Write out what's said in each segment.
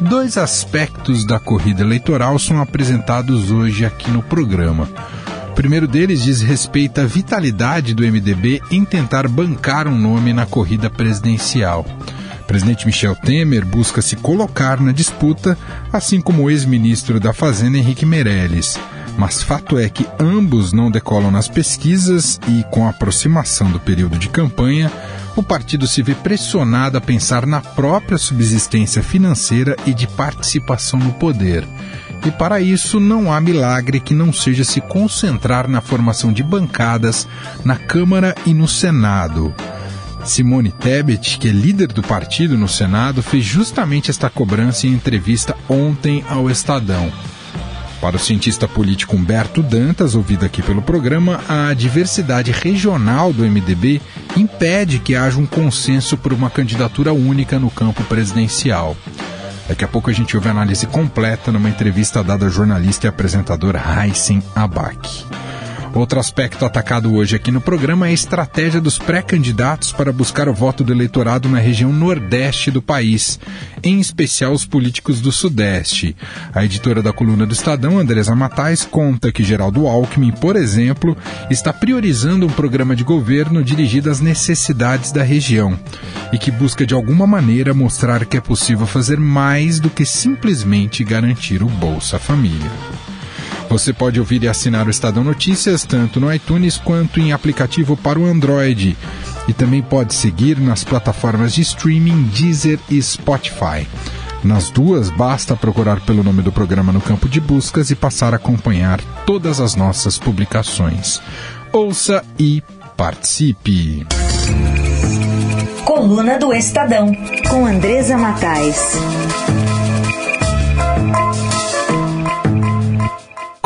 Dois aspectos da corrida eleitoral são apresentados hoje aqui no programa. O primeiro deles diz respeito à vitalidade do MDB em tentar bancar um nome na corrida presidencial. O presidente Michel Temer busca se colocar na disputa, assim como o ex-ministro da Fazenda Henrique Meirelles. Mas fato é que ambos não decolam nas pesquisas e, com a aproximação do período de campanha, o partido se vê pressionado a pensar na própria subsistência financeira e de participação no poder. E para isso não há milagre que não seja se concentrar na formação de bancadas na Câmara e no Senado. Simone Tebet, que é líder do partido no Senado, fez justamente esta cobrança em entrevista ontem ao Estadão. Para o cientista político Humberto Dantas, ouvido aqui pelo programa, a diversidade regional do MDB impede que haja um consenso por uma candidatura única no campo presidencial. Daqui a pouco a gente ouve a análise completa numa entrevista dada à jornalista e apresentadora Heisen Abak. Outro aspecto atacado hoje aqui no programa é a estratégia dos pré-candidatos para buscar o voto do eleitorado na região nordeste do país, em especial os políticos do sudeste. A editora da coluna do Estadão, Andresa Matais, conta que Geraldo Alckmin, por exemplo, está priorizando um programa de governo dirigido às necessidades da região e que busca de alguma maneira mostrar que é possível fazer mais do que simplesmente garantir o Bolsa Família. Você pode ouvir e assinar o Estadão Notícias tanto no iTunes quanto em aplicativo para o Android. E também pode seguir nas plataformas de streaming Deezer e Spotify. Nas duas, basta procurar pelo nome do programa no campo de buscas e passar a acompanhar todas as nossas publicações. Ouça e participe! Coluna do Estadão, com Andresa Matais.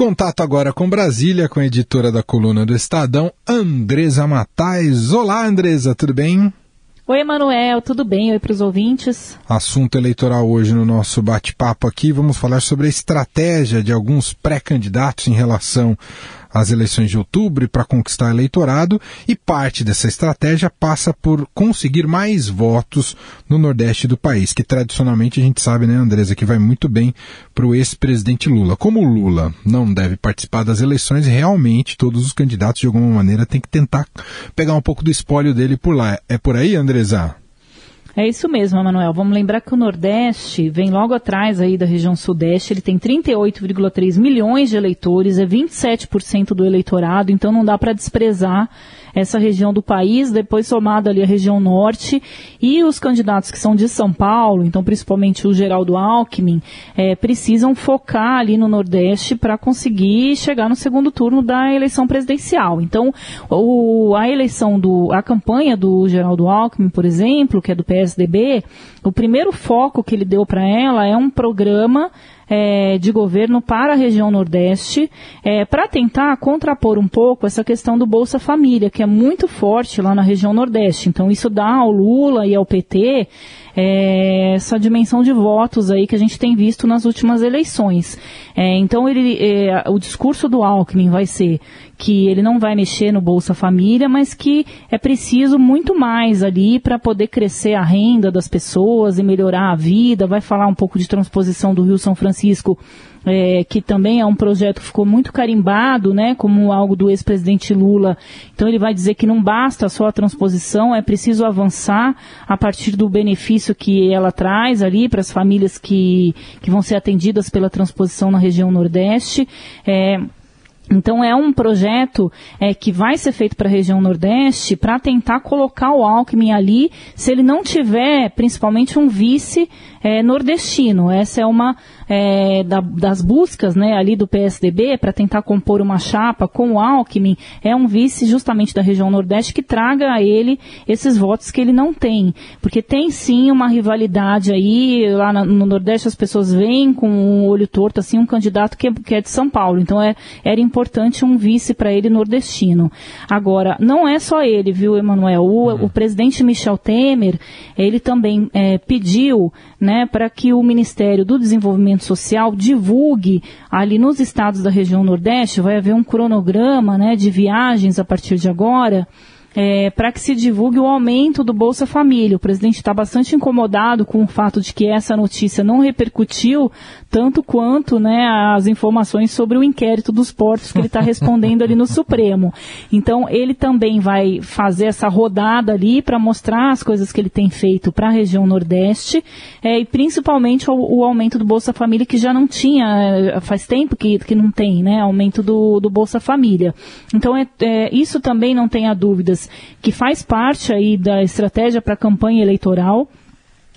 Contato agora com Brasília, com a editora da coluna do Estadão, Andresa Matais. Olá, Andresa, tudo bem? Oi, Emanuel, tudo bem? Oi para os ouvintes. Assunto eleitoral hoje no nosso bate-papo aqui. Vamos falar sobre a estratégia de alguns pré-candidatos em relação às eleições de outubro para conquistar eleitorado e parte dessa estratégia passa por conseguir mais votos no Nordeste do país, que tradicionalmente a gente sabe, né, Andresa, que vai muito bem para o ex-presidente Lula. Como o Lula não deve participar das eleições, realmente todos os candidatos de alguma maneira têm que tentar pegar um pouco do espólio dele por lá. É por aí, Andresa? É isso mesmo, Manuel. Vamos lembrar que o Nordeste vem logo atrás aí da região Sudeste. Ele tem 38,3 milhões de eleitores, é 27% do eleitorado, então não dá para desprezar essa região do país, depois somado ali a região norte e os candidatos que são de São Paulo, então principalmente o Geraldo Alckmin, é, precisam focar ali no Nordeste para conseguir chegar no segundo turno da eleição presidencial. Então, o, a eleição do, a campanha do Geraldo Alckmin, por exemplo, que é do PSDB, o primeiro foco que ele deu para ela é um programa é, de governo para a região Nordeste, é, para tentar contrapor um pouco essa questão do Bolsa Família, que é muito forte lá na região Nordeste. Então, isso dá ao Lula e ao PT é, essa dimensão de votos aí que a gente tem visto nas últimas eleições. É, então, ele, é, o discurso do Alckmin vai ser que ele não vai mexer no Bolsa Família, mas que é preciso muito mais ali para poder crescer a renda das pessoas e melhorar a vida. Vai falar um pouco de transposição do Rio São Francisco é, que também é um projeto que ficou muito carimbado, né, como algo do ex-presidente Lula. Então ele vai dizer que não basta só a transposição, é preciso avançar a partir do benefício que ela traz ali para as famílias que, que vão ser atendidas pela transposição na região Nordeste. É, Então é um projeto é, que vai ser feito para a região Nordeste para tentar colocar o Alckmin ali, se ele não tiver, principalmente um vice é, nordestino. Essa é uma é, da, das buscas né, ali do PSDB para tentar compor uma chapa com o Alckmin. É um vice justamente da região Nordeste que traga a ele esses votos que ele não tem. Porque tem sim uma rivalidade aí, lá no Nordeste as pessoas veem com o um olho torto assim um candidato que é, que é de São Paulo. Então é, era importante um vice para ele nordestino. Agora, não é só ele, viu, Emanuel? O, uhum. o presidente Michel Temer, ele também é, pediu né, para que o Ministério do Desenvolvimento Social divulgue ali nos estados da região Nordeste, vai haver um cronograma né, de viagens a partir de agora é, para que se divulgue o aumento do Bolsa Família. O presidente está bastante incomodado com o fato de que essa notícia não repercutiu tanto quanto né, as informações sobre o inquérito dos portos que ele está respondendo ali no Supremo. Então, ele também vai fazer essa rodada ali para mostrar as coisas que ele tem feito para a região Nordeste é, e principalmente o, o, aumento do Bolsa Família, que já não tinha, é, faz tempo que, que não tem, né, aumento do, do Bolsa Família. Então, é, é, isso também não tenha dúvidas que faz parte aí da estratégia para a campanha eleitoral.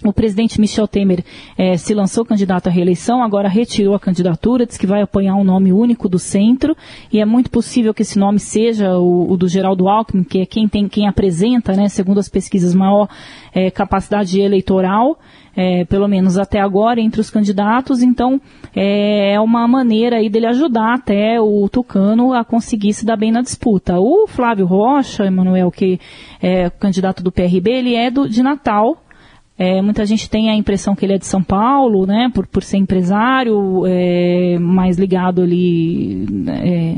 O presidente Michel Temer eh, se lançou candidato à reeleição, agora retirou a candidatura, diz que vai apoiar um nome único do centro, e é muito possível que esse nome seja o, o do Geraldo Alckmin, que é quem, tem, quem apresenta, né, segundo as pesquisas, maior eh, capacidade eleitoral é, pelo menos até agora, entre os candidatos. Então, é, é uma maneira aí dele ajudar até o Tucano a conseguir se dar bem na disputa. O Flávio Rocha, Emanuel, que é candidato do PRB, ele é do, de Natal, é, muita gente tem a impressão que ele é de São Paulo, né, por, por ser empresário, é, mais ligado ali é,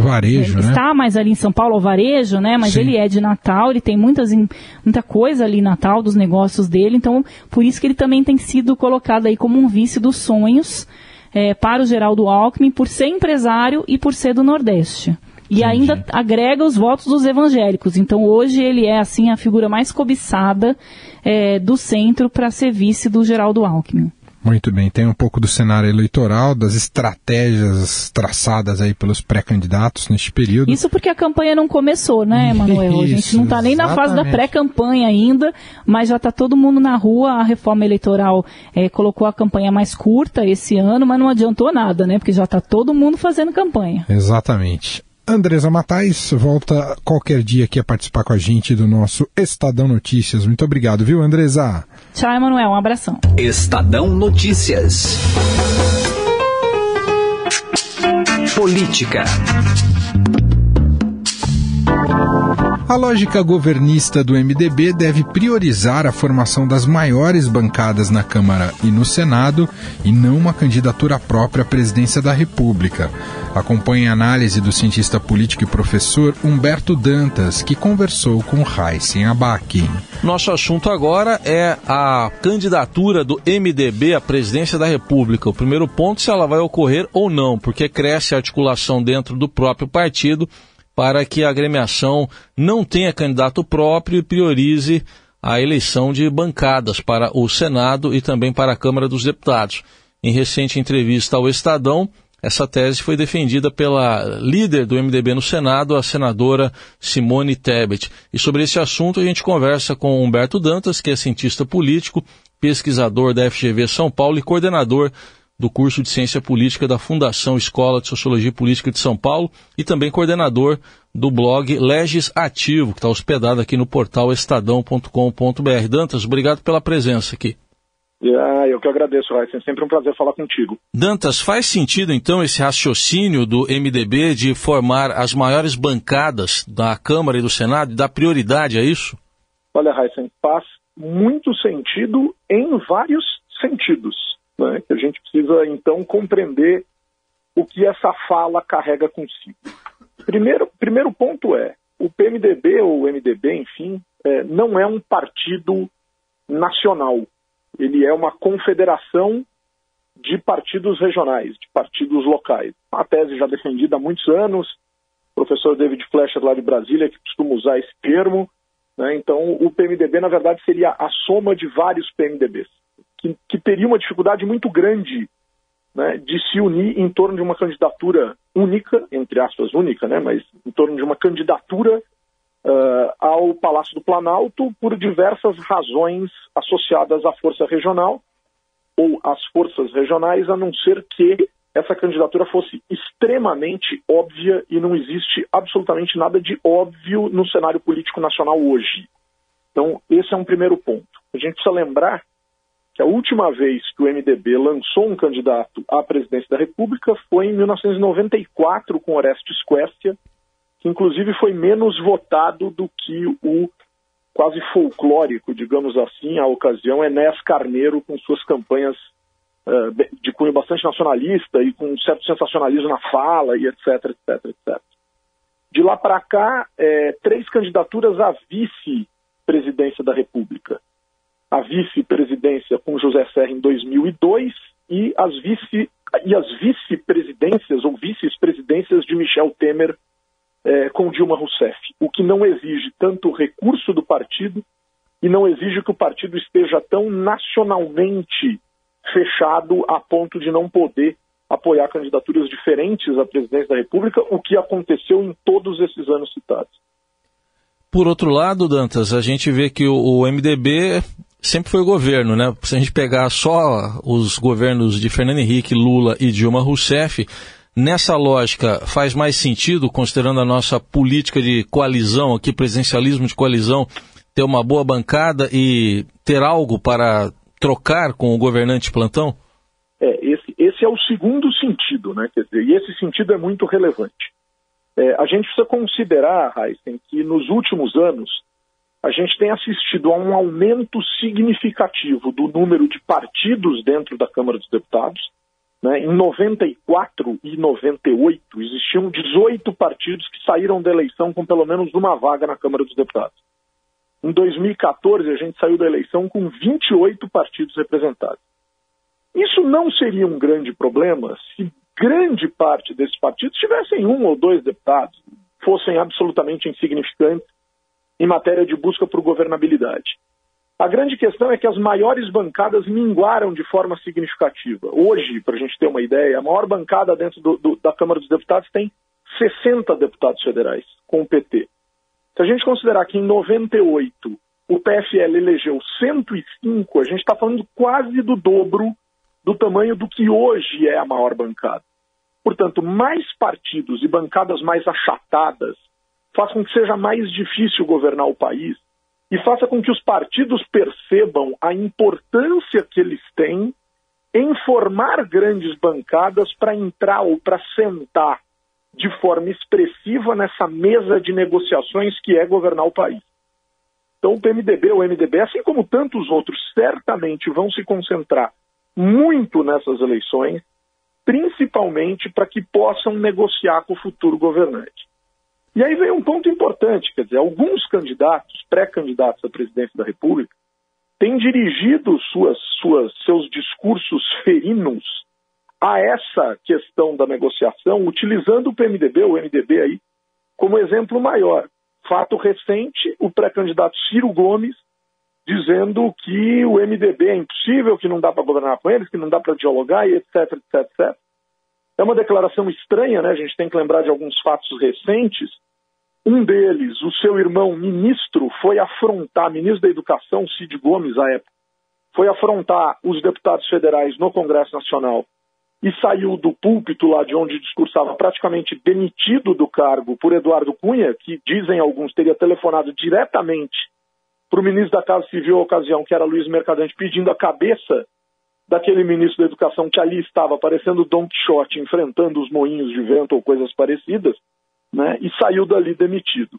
Varejo, né? Está mais ali em São Paulo, o varejo, né? Mas Sim. ele é de Natal, ele tem muitas, muita coisa ali em Natal dos negócios dele, então por isso que ele também tem sido colocado aí como um vice dos sonhos é, para o Geraldo Alckmin, por ser empresário e por ser do Nordeste. E ainda agrega os votos dos evangélicos. Então hoje ele é assim a figura mais cobiçada é, do centro para ser vice do Geraldo Alckmin. Muito bem, tem um pouco do cenário eleitoral, das estratégias traçadas aí pelos pré-candidatos neste período. Isso porque a campanha não começou, né, Emanuel? a gente não está nem na fase da pré-campanha ainda, mas já está todo mundo na rua. A reforma eleitoral é, colocou a campanha mais curta esse ano, mas não adiantou nada, né? Porque já está todo mundo fazendo campanha. Exatamente. Andresa Matais volta qualquer dia aqui a participar com a gente do nosso Estadão Notícias. Muito obrigado, viu, Andresa? Tchau, Emanuel. Um abração. Estadão Notícias. Política. A lógica governista do MDB deve priorizar a formação das maiores bancadas na Câmara e no Senado e não uma candidatura própria à presidência da República. Acompanhe a análise do cientista político e professor Humberto Dantas, que conversou com Heisen Abac. Nosso assunto agora é a candidatura do MDB à presidência da República. O primeiro ponto se ela vai ocorrer ou não, porque cresce a articulação dentro do próprio partido para que a agremiação não tenha candidato próprio e priorize a eleição de bancadas para o Senado e também para a Câmara dos Deputados. Em recente entrevista ao Estadão, essa tese foi defendida pela líder do MDB no Senado, a senadora Simone Tebet. E sobre esse assunto a gente conversa com Humberto Dantas, que é cientista político, pesquisador da FGV São Paulo e coordenador do curso de Ciência Política da Fundação Escola de Sociologia Política de São Paulo e também coordenador do blog Legis Ativo, que está hospedado aqui no portal estadão.com.br. Dantas, obrigado pela presença aqui. Ah, eu que agradeço, Raíssa. É sempre um prazer falar contigo. Dantas, faz sentido então esse raciocínio do MDB de formar as maiores bancadas da Câmara e do Senado e dar prioridade a isso? Olha, Raíssa, faz muito sentido em vários sentidos né, que a gente precisa então compreender o que essa fala carrega consigo. Primeiro, primeiro ponto é, o PMDB ou o MDB, enfim, é, não é um partido nacional. Ele é uma confederação de partidos regionais, de partidos locais. Uma tese já defendida há muitos anos, o professor David Fleischer lá de Brasília, que costuma usar esse termo. Né? Então, o PMDB, na verdade, seria a soma de vários PMDBs que, que teria uma dificuldade muito grande né, de se unir em torno de uma candidatura única, entre aspas única, né, mas em torno de uma candidatura uh, ao Palácio do Planalto por diversas razões associadas à força regional ou às forças regionais, a não ser que essa candidatura fosse extremamente óbvia e não existe absolutamente nada de óbvio no cenário político nacional hoje. Então, esse é um primeiro ponto. A gente precisa lembrar que a última vez que o MDB lançou um candidato à presidência da República foi em 1994 com Orestes Quercia, que inclusive foi menos votado do que o quase folclórico, digamos assim, a ocasião, Enéas Carneiro com suas campanhas uh, de cunho bastante nacionalista e com um certo sensacionalismo na fala e etc, etc, etc. De lá para cá, é, três candidaturas à vice-presidência da República. A vice-presidência com José Serra em 2002 e as vice e as vice-presidências ou vice-presidências de Michel Temer é, com Dilma Rousseff, o que não exige tanto recurso do partido e não exige que o partido esteja tão nacionalmente fechado a ponto de não poder apoiar candidaturas diferentes à presidência da República, o que aconteceu em todos esses anos citados. Por outro lado, Dantas, a gente vê que o MDB sempre foi governo, né? Se a gente pegar só os governos de Fernando Henrique, Lula e Dilma Rousseff, Nessa lógica, faz mais sentido, considerando a nossa política de coalizão, aqui, presidencialismo de coalizão, ter uma boa bancada e ter algo para trocar com o governante plantão? É, esse, esse é o segundo sentido, né? Quer dizer, e esse sentido é muito relevante. É, a gente precisa considerar, Heisen, que nos últimos anos a gente tem assistido a um aumento significativo do número de partidos dentro da Câmara dos Deputados né? Em 94 e 98, existiam 18 partidos que saíram da eleição com pelo menos uma vaga na Câmara dos Deputados. Em 2014, a gente saiu da eleição com 28 partidos representados. Isso não seria um grande problema se grande parte desses partidos tivessem um ou dois deputados, fossem absolutamente insignificantes em matéria de busca por governabilidade. A grande questão é que as maiores bancadas minguaram de forma significativa. Hoje, para a gente ter uma ideia, a maior bancada dentro do, do, da Câmara dos Deputados tem 60 deputados federais com o PT. Se a gente considerar que em 98 o PFL elegeu 105, a gente está falando quase do dobro do tamanho do que hoje é a maior bancada. Portanto, mais partidos e bancadas mais achatadas faz com que seja mais difícil governar o país e faça com que os partidos percebam a importância que eles têm em formar grandes bancadas para entrar ou para sentar de forma expressiva nessa mesa de negociações que é governar o país. Então, o PMDB, o MDB, assim como tantos outros, certamente vão se concentrar muito nessas eleições, principalmente para que possam negociar com o futuro governante. E aí vem um ponto importante, quer dizer, alguns candidatos, pré-candidatos à presidência da República, têm dirigido suas, suas, seus discursos ferinos a essa questão da negociação, utilizando o PMDB, o MDB aí, como exemplo maior. Fato recente, o pré-candidato Ciro Gomes dizendo que o MDB é impossível, que não dá para governar com eles, que não dá para dialogar e etc, etc, etc. É uma declaração estranha, né? A gente tem que lembrar de alguns fatos recentes. Um deles, o seu irmão ministro, foi afrontar, ministro da Educação, Cid Gomes, à época, foi afrontar os deputados federais no Congresso Nacional e saiu do púlpito lá de onde discursava praticamente demitido do cargo por Eduardo Cunha, que dizem alguns teria telefonado diretamente para o ministro da Casa Civil à ocasião, que era Luiz Mercadante, pedindo a cabeça daquele ministro da Educação que ali estava parecendo Don Quixote enfrentando os moinhos de vento ou coisas parecidas, né, e saiu dali demitido.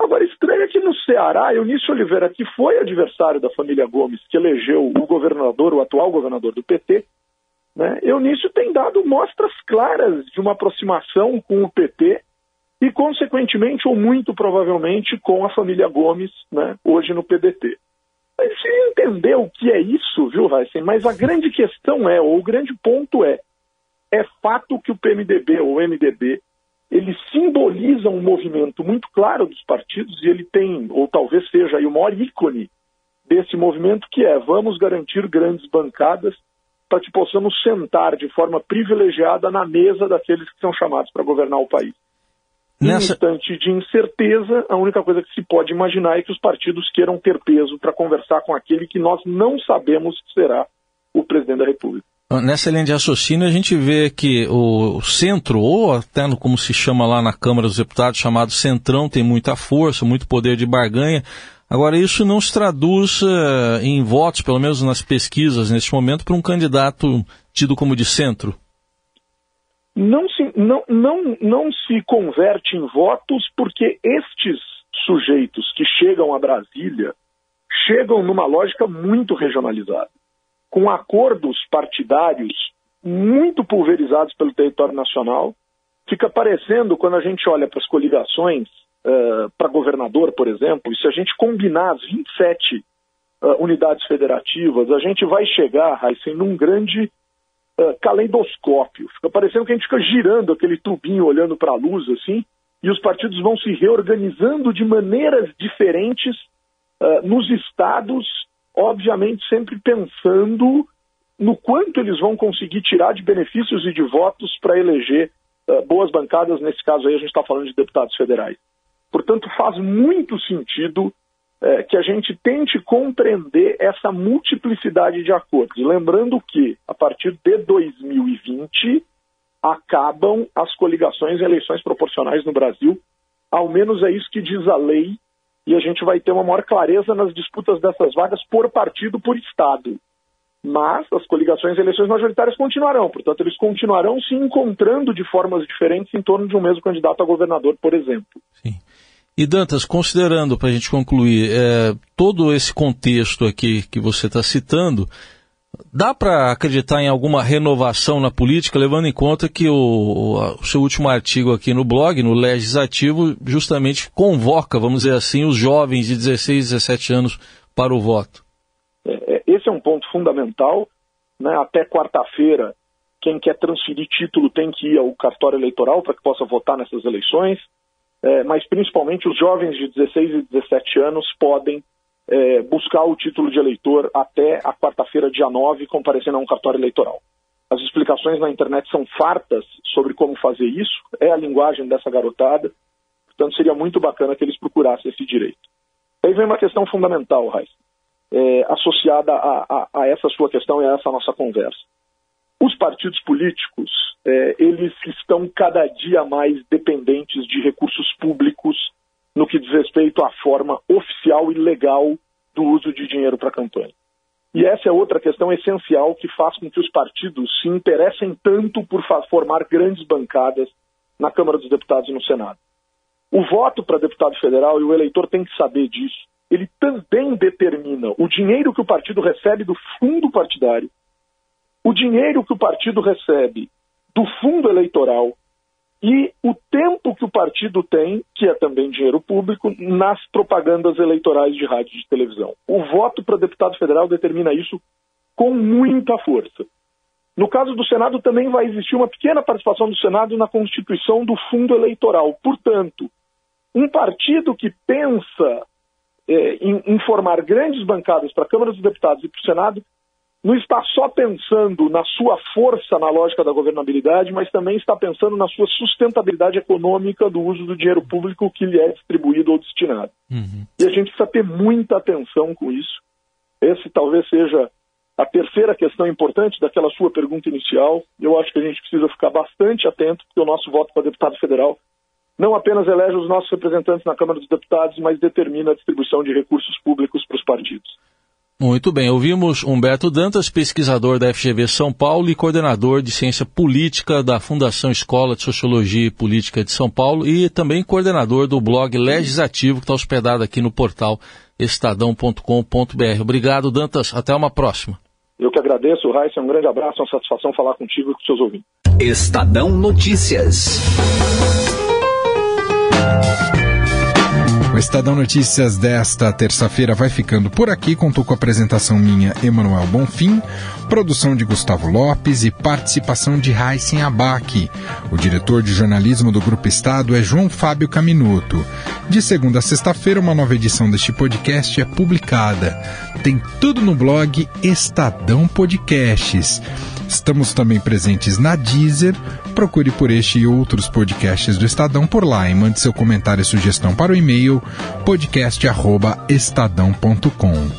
Agora, estranho é que no Ceará, Eunício Oliveira, que foi adversário da família Gomes, que elegeu o governador, o atual governador do PT, né, Eunício tem dado mostras claras de uma aproximação com o PT e, consequentemente, ou muito provavelmente, com a família Gomes, né, hoje no PDT. Mas se entender o que é isso, viu, Heisen? Mas a grande questão é, ou o grande ponto é, é fato que o PMDB ou o MDB ele simboliza um movimento muito claro dos partidos e ele tem, ou talvez seja aí o maior ícone desse movimento, que é vamos garantir grandes bancadas para que possamos sentar de forma privilegiada na mesa daqueles que são chamados para governar o país. Nessa... Em instante de incerteza, a única coisa que se pode imaginar é que os partidos queiram ter peso para conversar com aquele que nós não sabemos que será o presidente da República. Nessa linha de raciocínio, a gente vê que o centro, ou até no, como se chama lá na Câmara dos Deputados, chamado Centrão, tem muita força, muito poder de barganha. Agora, isso não se traduz uh, em votos, pelo menos nas pesquisas neste momento, para um candidato tido como de centro? Não se, não, não, não se converte em votos porque estes sujeitos que chegam a Brasília chegam numa lógica muito regionalizada com acordos partidários muito pulverizados pelo território nacional. Fica parecendo, quando a gente olha para as coligações, uh, para governador, por exemplo, e se a gente combinar as 27 uh, unidades federativas, a gente vai chegar, Heisen, num grande uh, caleidoscópio. Fica parecendo que a gente fica girando aquele tubinho olhando para a luz, assim, e os partidos vão se reorganizando de maneiras diferentes nos estados obviamente sempre pensando no quanto eles vão conseguir tirar de benefícios e de votos para eleger uh, boas bancadas, nesse caso aí a gente está falando de deputados federais. Portanto, faz muito sentido uh, que a gente tente compreender essa multiplicidade de acordos. Lembrando que, a partir de 2020, acabam as coligações e eleições proporcionais no Brasil, ao menos é isso que diz a lei e a gente vai ter uma maior clareza nas disputas dessas vagas por partido, por Estado. Mas as coligações e eleições majoritárias continuarão, portanto, eles continuarão se encontrando de formas diferentes em torno de um mesmo candidato a governador, por exemplo. Sim. E Dantas, considerando, para a gente concluir, é, todo esse contexto aqui que você está citando, Dá para acreditar em alguma renovação na política, levando em conta que o, o, seu último artigo aqui no blog, no Legislativo, justamente convoca, vamos dizer assim, os jovens de 16, 17 anos para o voto? É, é, esse é um ponto fundamental. Né? Até quarta-feira, quem quer transferir título tem que ir ao cartório eleitoral para que possa votar nessas eleições. É, mas principalmente os jovens de 16 e 17 anos podem é, buscar o título de eleitor até a quarta-feira, dia 9, comparecendo a um cartório eleitoral. As explicações na internet são fartas sobre como fazer isso, é a linguagem dessa garotada, portanto seria muito bacana que eles procurassem esse direito. Aí vem uma questão fundamental, Raiz, é, associada a, a, a, essa sua questão e a essa nossa conversa. Os partidos políticos, é, eles estão cada dia mais dependentes de recursos públicos no que diz respeito à forma oficial e legal do uso de dinheiro para campanha. E essa é outra questão essencial que faz com que os partidos se interessem tanto por formar grandes bancadas na Câmara dos Deputados e no Senado. O voto para deputado federal, e o eleitor tem que saber disso, ele também determina o dinheiro que o partido recebe do fundo partidário, o dinheiro que o partido recebe do fundo eleitoral e o tempo que o partido tem, que é também dinheiro público, nas propagandas eleitorais de rádio e de televisão. O voto para deputado federal determina isso com muita força. No caso do Senado, também vai existir uma pequena participação do Senado na constituição do fundo eleitoral. Portanto, um partido que pensa é, em, em formar grandes bancadas para a Câmara dos Deputados e para o Senado não está só pensando na sua força na lógica da governabilidade, mas também está pensando na sua sustentabilidade econômica do uso do dinheiro público que lhe é distribuído ou destinado. Uhum. E a gente precisa ter muita atenção com isso. Esse talvez seja a terceira questão importante daquela sua pergunta inicial. Eu acho que a gente precisa ficar bastante atento, porque o nosso voto para deputado federal não apenas elege os nossos representantes na Câmara dos Deputados, mas determina a distribuição de recursos públicos para os partidos. Muito bem, ouvimos Humberto Dantas, pesquisador da FGV São Paulo e coordenador de ciência política da Fundação Escola de Sociologia e Política de São Paulo e também coordenador do blog Legislativo, que está hospedado aqui no portal estadão.com.br. Obrigado, Dantas. Até uma próxima. Eu que agradeço, Raíssa. Um grande abraço, uma satisfação falar contigo e com seus ouvintes. Estadão Notícias. Estadão Notícias desta terça-feira vai ficando por aqui. Contou com a apresentação minha, Emanuel Bonfim, produção de Gustavo Lopes e participação de Raíssen Abac. O diretor de jornalismo do Grupo Estado é João Fábio Caminuto. De segunda a sexta-feira, uma nova edição deste podcast é publicada. Tem tudo no blog Estadão Podcasts. Estamos também presentes na Deezer. Procure por este e outros podcasts do Estadão por lá e mande seu comentário e sugestão para o e-mail podcast@estadão.com.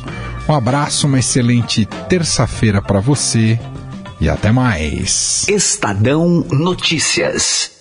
Um abraço, uma excelente terça-feira para você e até mais. Estadão Notícias.